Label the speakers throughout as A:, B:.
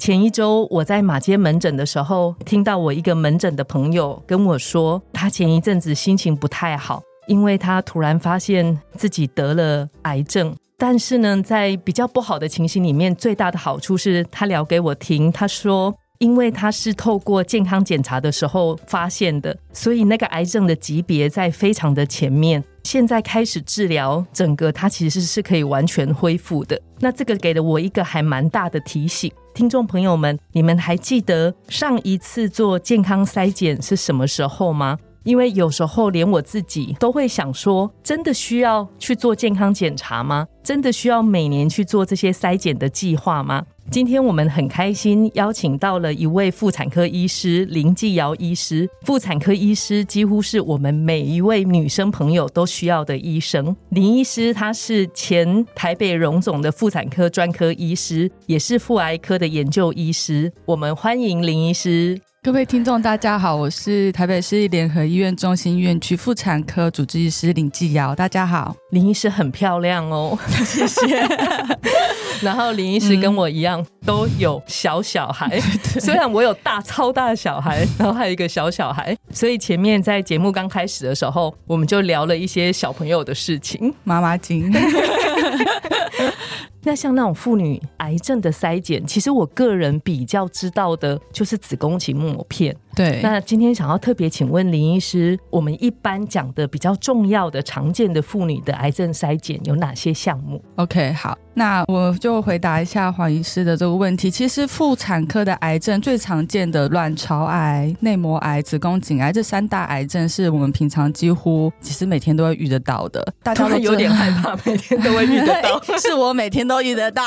A: 前一周我在马街门诊的时候，听到我一个门诊的朋友跟我说，他前一阵子心情不太好，因为他突然发现自己得了癌症。但是呢，在比较不好的情形里面，最大的好处是他聊给我听，他说。因为他是透过健康检查的时候发现的，所以那个癌症的级别在非常的前面。现在开始治疗，整个他其实是可以完全恢复的。那这个给了我一个还蛮大的提醒，听众朋友们，你们还记得上一次做健康筛检是什么时候吗？因为有时候连我自己都会想说，真的需要去做健康检查吗？真的需要每年去做这些筛检的计划吗？今天我们很开心邀请到了一位妇产科医师林继尧医师。妇产科医师几乎是我们每一位女生朋友都需要的医生。林医师他是前台北荣总的妇产科专科医师，也是妇癌科的研究医师。我们欢迎林医师。
B: 各位听众，大家好，我是台北市立联合医院中心院区妇产科主治医师林继尧。大家好，
A: 林医师很漂亮哦，
B: 谢谢。
A: 然后林医师跟我一样都有小小孩，虽然我有大超大的小孩，然后还有一个小小孩，所以前面在节目刚开始的时候，我们就聊了一些小朋友的事情，
B: 妈妈经。
A: 那像那种妇女癌症的筛检，其实我个人比较知道的就是子宫颈抹片。
B: 对，
A: 那今天想要特别请问林医师，我们一般讲的比较重要的、常见的妇女的癌症筛检有哪些项目
B: ？OK，好，那我就回答一下黄医师的这个问题。其实妇产科的癌症最常见的卵巢癌、内膜癌、子宫颈癌这三大癌症，是我们平常几乎其实每天都会遇得到的。
A: 大家都有点害怕，每天都会遇得到，
B: 是我每天都遇得到。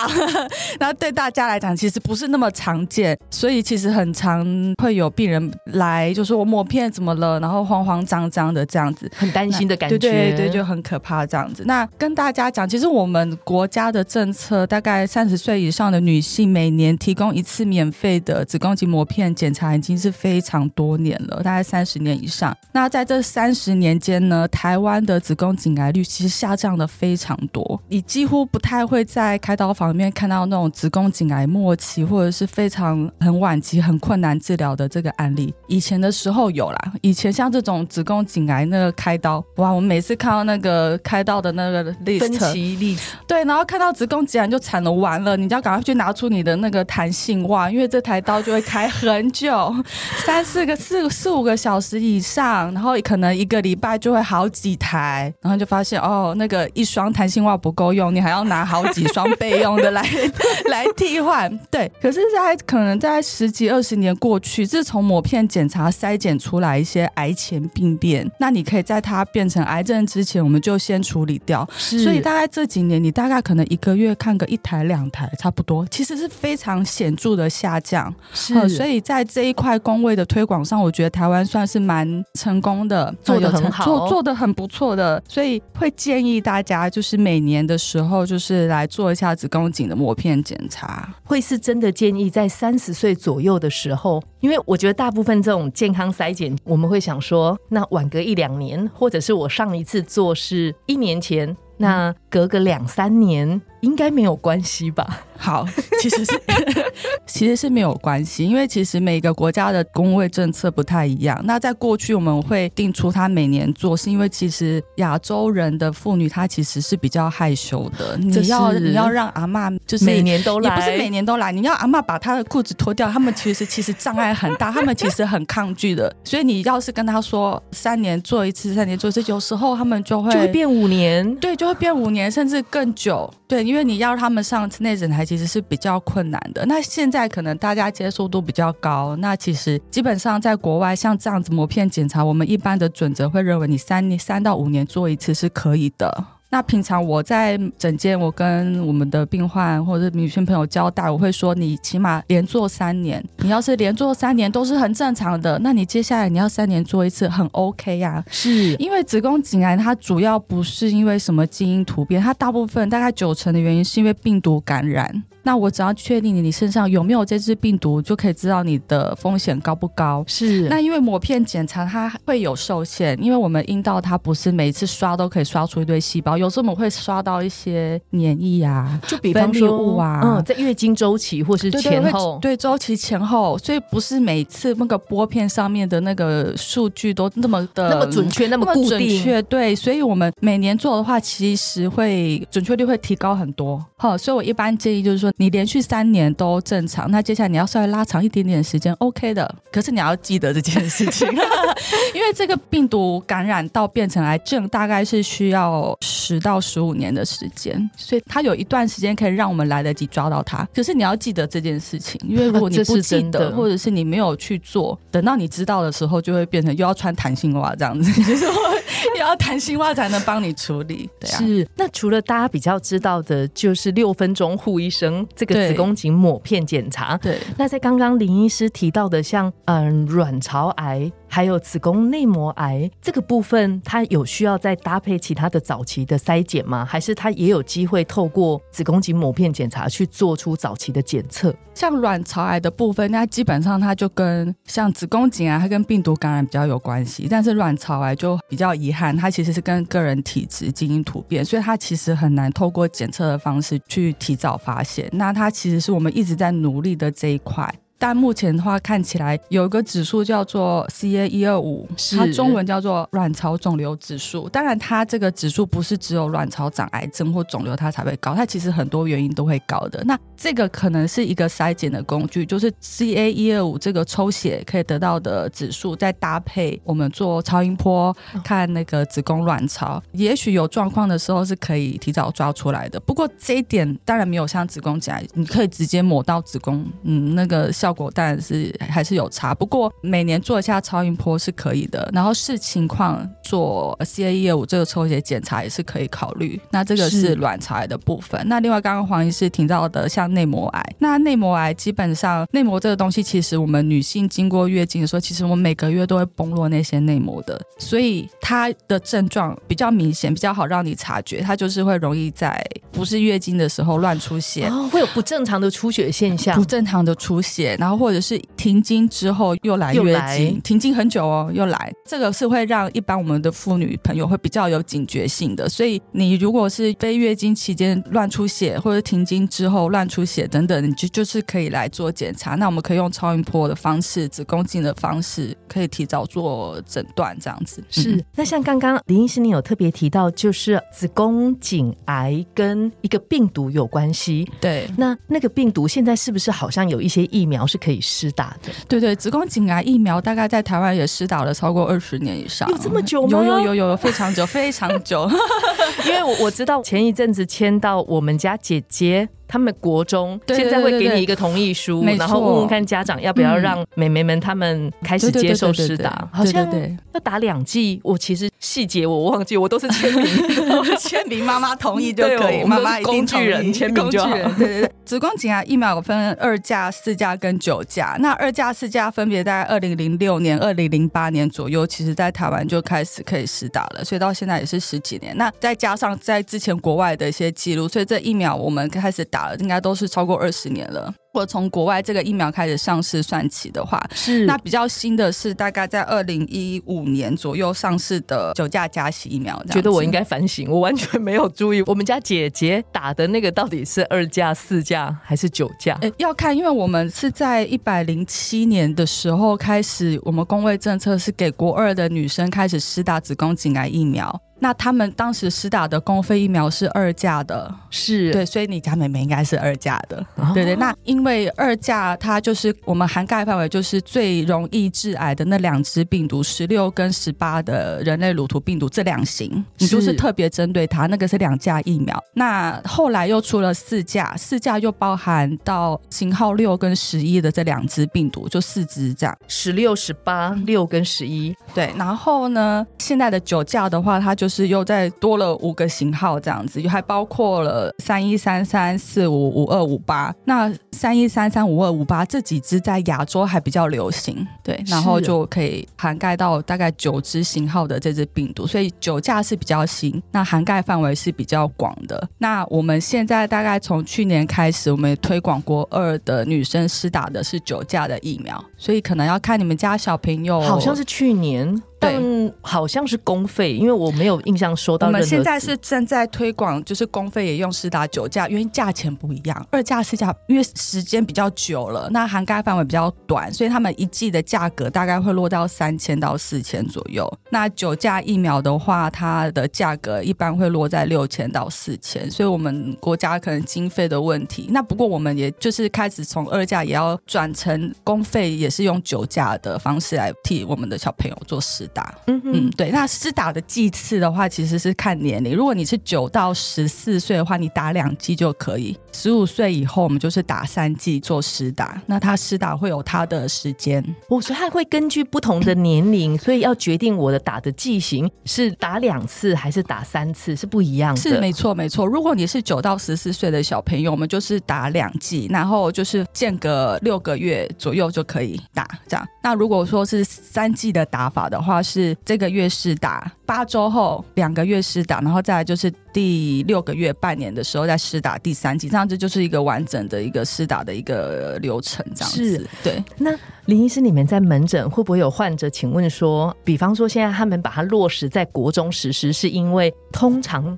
B: 那对大家来讲，其实不是那么常见，所以其实很常会有病人。来就说我抹片怎么了，然后慌慌张张的这样子，
A: 很担心的感觉，
B: 对对对，就很可怕这样子。那跟大家讲，其实我们国家的政策，大概三十岁以上的女性每年提供一次免费的子宫颈膜片检查，已经是非常多年了，大概三十年以上。那在这三十年间呢，台湾的子宫颈癌率其实下降的非常多，你几乎不太会在开刀房里面看到那种子宫颈癌末期或者是非常很晚期、很困难治疗的这个案例。以前的时候有啦，以前像这种子宫颈癌那个开刀，哇，我们每次看到那个开刀的那个 list，
A: 分期历史，
B: 对，然后看到子宫颈癌就产了，完了，你就要赶快去拿出你的那个弹性袜，因为这台刀就会开很久，三四个四四五个小时以上，然后可能一个礼拜就会好几台，然后就发现哦，那个一双弹性袜不够用，你还要拿好几双备用的来 来替换，对。可是，在可能在十几二十年过去，自从抹片。片检查筛检出来一些癌前病变，那你可以在它变成癌症之前，我们就先处理掉。所以大概这几年，你大概可能一个月看个一台两台，差不多，其实是非常显著的下降。
A: 是，
B: 所以在这一块工位的推广上，我觉得台湾算是蛮成功的，
A: 做的很好，
B: 做做的很不错的。所以会建议大家，就是每年的时候，就是来做一下子宫颈的膜片检查。
A: 会是真的建议在三十岁左右的时候，因为我觉得大部分这种健康筛检，我们会想说，那晚隔一两年，或者是我上一次做是一年前，那隔个两三年。应该没有关系吧？
B: 好，其实是 其实是没有关系，因为其实每个国家的工位政策不太一样。那在过去我们会定出他每年做，是因为其实亚洲人的妇女她其实是比较害羞的。你要你要让阿妈就是
A: 每年都来，
B: 也不是每年都来。你要阿妈把她的裤子脱掉，他们其实其实障碍很大，他们其实很抗拒的。所以你要是跟他说三年做一次，三年做一次，有时候他们就会
A: 就会变五年，
B: 对，就会变五年甚至更久，对。因为你要他们上内诊台其实是比较困难的。那现在可能大家接受度比较高，那其实基本上在国外像这样子膜片检查，我们一般的准则会认为你三年三到五年做一次是可以的。那平常我在诊间，我跟我们的病患或者女性朋友交代，我会说，你起码连做三年。你要是连做三年都是很正常的，那你接下来你要三年做一次，很 OK 呀。
A: 是
B: 因为子宫颈癌它主要不是因为什么基因突变，它大部分大概九成的原因是因为病毒感染。那我只要确定你你身上有没有这只病毒，就可以知道你的风险高不高。
A: 是
B: 那因为抹片检查它会有受限，因为我们阴道它不是每一次刷都可以刷出一堆细胞，有时候我们会刷到一些黏液啊，
A: 就比方说
B: 分泌物啊
A: 嗯，在月经周期或是前后，
B: 对周期前后，所以不是每次那个玻片上面的那个数据都那么的
A: 那么准确，那么固
B: 准
A: 定，
B: 确，对，所以我们每年做的话，其实会准确率会提高很多。好，所以我一般建议就是说，你连续三年都正常，那接下来你要稍微拉长一点点时间，OK 的。可是你要记得这件事情，因为这个病毒感染到变成癌症，大概是需要十到十五年的时间，所以它有一段时间可以让我们来得及抓到它。可是你要记得这件事情，因为如果你不记得，或者是你没有去做，等到你知道的时候，就会变成又要穿弹性袜这样子，就是又要弹性袜才能帮你处理。对啊，
A: 是，那除了大家比较知道的，就是六分钟护一生这个子宫颈抹片检查。
B: 对。
A: 那在刚刚林医师提到的，像嗯卵巢癌还有子宫内膜癌这个部分，它有需要再搭配其他的早期的筛检吗？还是它也有机会透过子宫颈抹片检查去做出早期的检测？
B: 像卵巢癌的部分，那基本上它就跟像子宫颈癌，它跟病毒感染比较有关系。但是卵巢癌就比较遗憾，它其实是跟个人体质、基因突变，所以它其实很难透过检测的方式去提早发现。那它其实是我们一直在努力的这一块。但目前的话，看起来有一个指数叫做 CA 一二五，它中文叫做卵巢肿瘤指数。当然，它这个指数不是只有卵巢长癌症或肿瘤它才会高，它其实很多原因都会高的。那这个可能是一个筛检的工具，就是 CA 一二五这个抽血可以得到的指数，再搭配我们做超音波看那个子宫卵巢，也许有状况的时候是可以提早抓出来的。不过这一点当然没有像子宫颈癌，你可以直接抹到子宫，嗯，那个效果当然是还是有差。不过每年做一下超音波是可以的，然后视情况做 CA 一二五这个抽血检查也是可以考虑。那这个
A: 是
B: 是卵巢癌的部分。那另外刚刚黄医师提到的像内膜癌，那内膜癌基本上内膜这个东西，其实我们女性经过月经的时候，其实我们每个月都会崩落那些内膜的，所以它的症状比较明显，比较好让你察觉，它就是会容易在不是月经的时候乱出血。
A: 哦，会有不正常的出血现象
B: 不。正常的出血，然后或者是停经之后又来月经，停经很久哦，又来，这个是会让一般我们的妇女朋友会比较有警觉性的。所以你如果是非月经期间乱出血，或者停经之后乱出血等等，你就就是可以来做检查。那我们可以用超音波的方式、子宫镜的方式，可以提早做诊断，这样子
A: 是，
B: 嗯
A: 那像刚刚林医师你有特别提到，就是子宫颈癌跟一个病毒有关系。
B: 对。
A: 那那个病毒现在是不是好像有一些疫苗是可以施打的？
B: 对对，子宫颈癌疫苗大概在台湾也施打了超过二十年以上，
A: 有这么久吗
B: 有有有有，非常久，非常久。
A: 因为我我知道前一阵子签到我们家姐姐。他们国中现在会给你一个同意书，然后问问看家长要不要
B: 嗯
A: 让妹妹们他们开始接受施打，好像要打两剂。我其实细节我忘记，我都是签名。
B: 对，签名妈妈同意就可以，妈妈
A: 工具人签名就好。
B: 工具人对对对，子宫颈癌疫苗分二价、四价跟九价，那二价、四价分别在二零零六年、二零零八年左右，其实在台湾就开始可以施打了，所以到现在也是十几年。那再加上在之前国外的一些记录，所以这疫苗我们开始打了，应该都是超过二十年了。如果从国外这个疫苗开始上市算起的话，
A: 是
B: 那比较新的是大概在二零一五年左右上市的九价加息疫苗，
A: 觉得我应该反省，我完全没有注意我们家姐姐打的那个到底是二价、四价还是九价？
B: 诶要看，因为我们是在一百零七年的时候开始，我们工卫政策是给国二的女生开始施打子宫颈癌疫苗。那他们当时施打的公费疫苗是二价的，
A: 是
B: 对，所以你家妹妹应该是二价的，
A: 哦
B: 对对。那因为二价它就是我们涵盖范围就是最容易致癌的那两只病毒，十六跟十八的人类乳头病毒这两型，你就是
A: 是
B: 特别针对它，那个是两价疫苗。那后来又出了四价，四价又包含到型号六跟十一的这两只病毒，就四只这样。
A: 十六、十八、六跟十一，
B: 对，然后呢，现在的九价的话，它就是就是又再多了五个型号这样子，还包括了三一三三四五五二五八。那三一三三五二五八这几支在亚洲还比较流行，对，然后就可以涵盖到大概九支型号的这支病毒，所以酒驾是比较新，那涵盖范围是比较广的。那我们现在大概从去年开始，我们也推广国二的女生施打的是酒驾的疫苗，所以可能要看你们家小朋友，
A: 好像是去年。但好像是公费，因为我没有印象收到。
B: 我们现在是正在推广，就是公费也用施打九价，因为价钱不一样。二价、四价，因为时间比较久了，那涵盖范围比较短，所以他们一季的价格大概会落到三千到四千左右。那九价疫苗的话，它的价格一般会落在六千到四千。所以我们国家可能经费的问题。那不过我们也就是开始从二价也要转成公费，也是用九价的方式来替我们的小朋友做施。打，嗯嗯，对，那施打的剂次的话，其实是看年龄。如果你是九到十四岁的话，你打两剂就可以；十五岁以后，我们就是打三剂做施打。那他施打会有他的时间，
A: 我说他会根据不同的年龄，所以要决定我的打的剂型是打两次还是打三次是不一样的。
B: 是没错没错。如果你是九到十四岁的小朋友，我们就是打两剂，然后就是间隔六个月左右就可以打这样。那如果说是三剂的打法的话，是这个月是打，八周后两个月试打，然后再来就是第六个月半年的时候再试打第三剂，这样子就是一个完整的一个施打的一个流程，这样子。对。
A: 那林医师，你们在门诊会不会有患者？请问说，比方说现在他们把它落实在国中实施，是因为通常。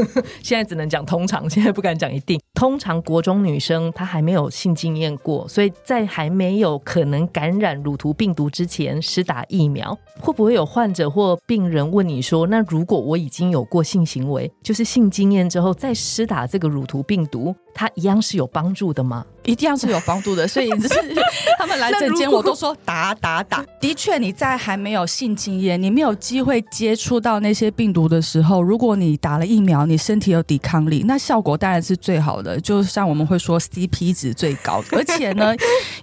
A: 现在只能讲通常，现在不敢讲一定。通常国中女生她还没有性经验过，所以在还没有可能感染乳头病毒之前，施打疫苗，会不会有患者或病人问你说：“那如果我已经有过性行为，就是性经验之后再施打这个乳头病毒，它一样是有帮助的吗？”
B: 一定要是有帮助的，所以就是他们来诊间，我都说打打打。的确，你在还没有性经验，你没有机会接触到那些病毒的时候，如果你打了疫苗，你身体有抵抗力，那效果当然是最好的。就像我们会说 CP 值最高，而且呢，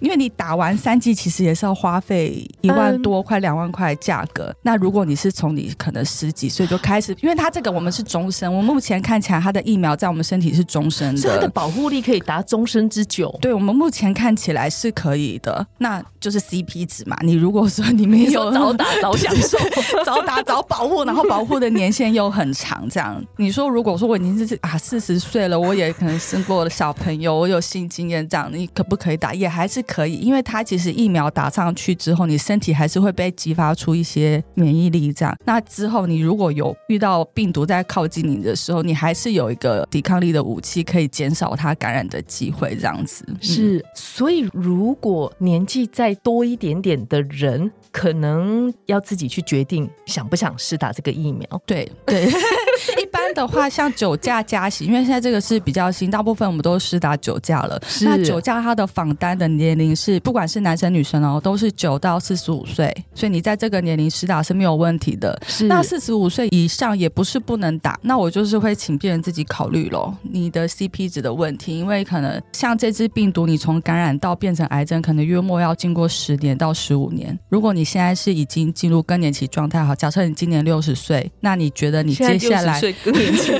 B: 因为你打完三剂，其实也是要花费一万多快两万块价格。那如果你是从你可能十几岁就开始，因为它这个我们是终身，我目前看起来它的疫苗在我们身体是终身的
A: 保护力可以达终身之久。
B: 对我们目前看起来是可以的，那就是 CP 值嘛。你如果说你没有
A: 早打 早享受，
B: 早打早保护，然后保护的年限又很长，这样你说如果说我已经是啊四十岁了，我也可能生过了小朋友，我有性经验，这样你可不可以打？也还是可以，因为它其实疫苗打上去之后，你身体还是会被激发出一些免疫力，这样那之后你如果有遇到病毒在靠近你的时候，你还是有一个抵抗力的武器，可以减少它感染的机会，这样子
A: 是。所以，如果年纪再多一点点的人，可能要自己去决定想不想试打这个疫苗。
B: 对对。一般的话，像酒驾加刑，因为现在这个是比较新，大部分我们都是打酒驾了。那酒驾它的访单的年龄是，不管是男生女生哦，都是九到四十五岁，所以你在这个年龄施打是没有问题的。那四十五岁以上也不是不能打，那我就是会请病人自己考虑咯，你的 CP 值的问题，因为可能像这支病毒，你从感染到变成癌症，可能约莫要经过十年到十五年。如果你现在是已经进入更年期状态，好，假设你今年六十岁，那你觉得你接下来？
A: 更年期，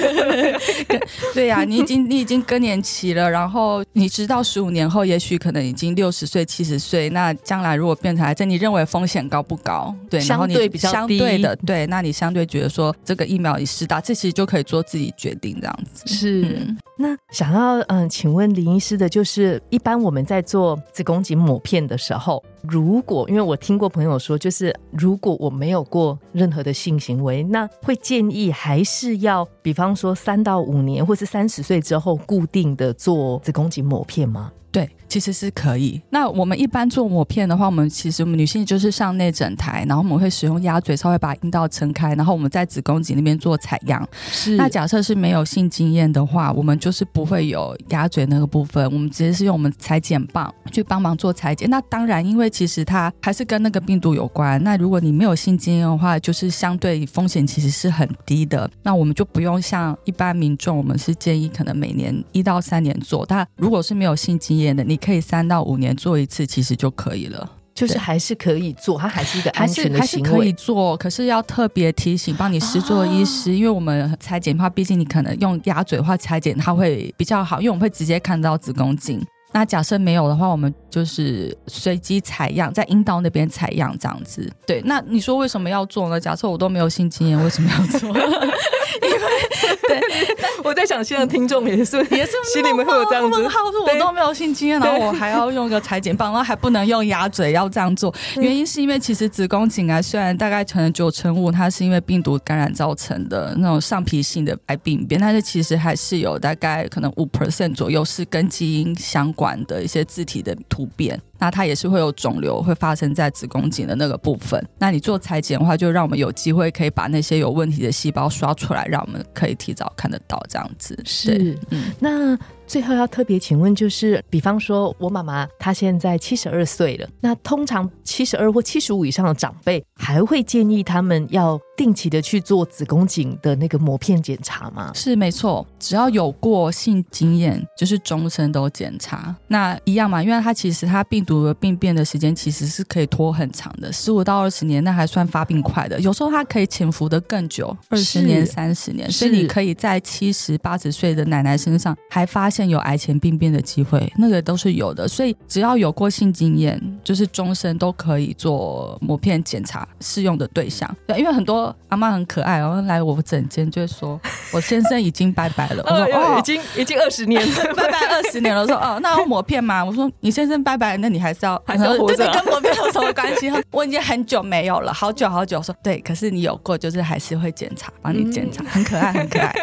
B: 对呀，你已经你已经更年期了，然后你直到十五年后，也许可能已经六十岁、七十岁，那将来如果变成癌症，你认为风险高不高？对，
A: 相对比较
B: 相对的，对，那你相对觉得说这个疫苗你施打，这其实就可以做自己决定这样子。
A: 是，那想要嗯，请问林医师的，就是一般我们在做子宫颈抹片的时候。如果因为我听过朋友说，就是如果我没有过任何的性行为，那会建议还是要，比方说三到五年，或是三十岁之后固定的做子宫颈抹片吗？
B: 对。其实是可以。那我们一般做抹片的话，我们其实我们女性就是上内诊台，然后我们会使用鸭嘴稍微把阴道撑开，然后我们在子宫颈那边做采样。
A: 是。
B: 那假设是没有性经验的话，我们就是不会有鸭嘴那个部分，我们直接是用我们裁剪棒去帮忙做裁剪。那当然，因为其实它还是跟那个病毒有关。那如果你没有性经验的话，就是相对风险其实是很低的。那我们就不用像一般民众，我们是建议可能每年一到三年做。但如果是没有性经验的，你可以三到五年做一次，其实就可以了。
A: 就是
B: 对
A: 还是可以做，它还是一个
B: 还
A: 安全
B: 是还是可以
A: 的行为。
B: 做，可是要特别提醒帮你施作的医师，因为我们裁剪的话，毕竟你可能用鸭嘴的话裁剪，它会比较好，因为我们会直接看到子宫颈。那假设没有的话，我们就是随机采样，在阴道那边采样这样子。对，那你说为什么要做呢？假设我都没有性经验，为什么要做？
A: 我在想，现在听众也是
B: 也是
A: 心里面会有这样子。
B: 问号，说我都没有性经验，然后我还要用个裁剪棒，然后还不能用鸭嘴，要这样做。原因是因为其实子宫颈癌虽然大概可能九成五它是因为病毒感染造成的那种上皮性的癌病变，但是其实还是有大概可能五 percent 左右是跟基因相关的一些自体的突变。那它也是会有肿瘤会发生在子宫颈的那个部分。那你做裁剪的话，就让我们有机会可以把那些有问题的细胞刷出来，让我们可以提早看得到这样子。
A: 是，
B: 嗯。
A: 那最后要特别请问，就是比方说我妈妈她现在七十二岁了，那通常七十二或七十五以上的长辈还会建议他们要定期的去做子宫颈的那个膜片检查吗？
B: 是没错，只要有过性经验，就是终身都检查。那一样嘛，因为它其实它病毒的病变的时间其实是可以拖很长的，十五到二十年，那还算发病快的。有时候它可以潜伏的更久，二十年、三十年，所以你可以在七十八十岁的奶奶身上还发现有癌前病变的机会，那个都是有的。所以只要有过性经验，就是终身都可以做膜片检查适用的对象。对，因为很多阿妈很可爱，然后来我诊间就会说，我先生已经拜拜了。我说 哦
A: 已。经已经二十年了，
B: 拜拜二十年了，我说哦，那要抹片吗？我说你先生拜拜，那你还是要
A: 还是要活着
B: 跟膜片有什么关系？我已经很久没有了，好久好久。我说对，可是你有过，就是还是会检查，帮你检查，很可爱，很可爱，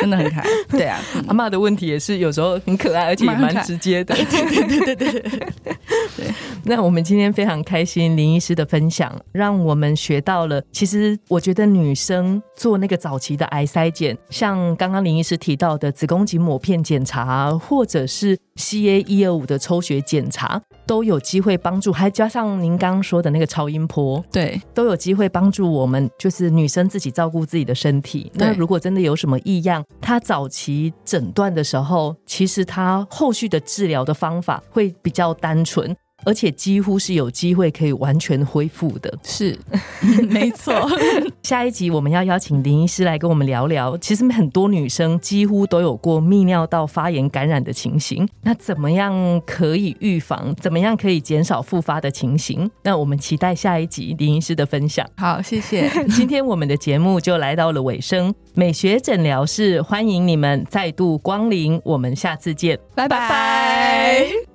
B: 真的很可爱。对啊，嗯
A: 阿妈的问题也是有时候很可爱，而且也蛮直接的。
B: 对对对对对，
A: 那我们今天非常开心林医师的分享，让我们学到了。其实我觉得女生做那个早期的癌筛检，像刚刚林医师提到的子宫颈抹片检查，或者是 CA 一二五的抽血检查，都有机会帮助。还加上您刚刚说的那个超音波，
B: 对
A: 都有机会帮助我们，就是女生自己照顾自己的身体。那如果真的有什么异样，她早期诊断的时候，其实她后续的治疗的方法会比较单纯。而且几乎是有机会可以完全恢复的。
B: 是 没错。
A: 下一集我们要邀请林医师来跟我们聊聊，其实很多女生几乎都有过泌尿道发炎感染的情形，那怎么样可以预防？怎么样可以减少复发的情形？那我们期待下一集林医师的分享。
B: 好，谢谢。
A: 今天我们的节目就来到了尾声，美学诊疗室欢迎你们再度光临，我们下次见，
B: 拜拜。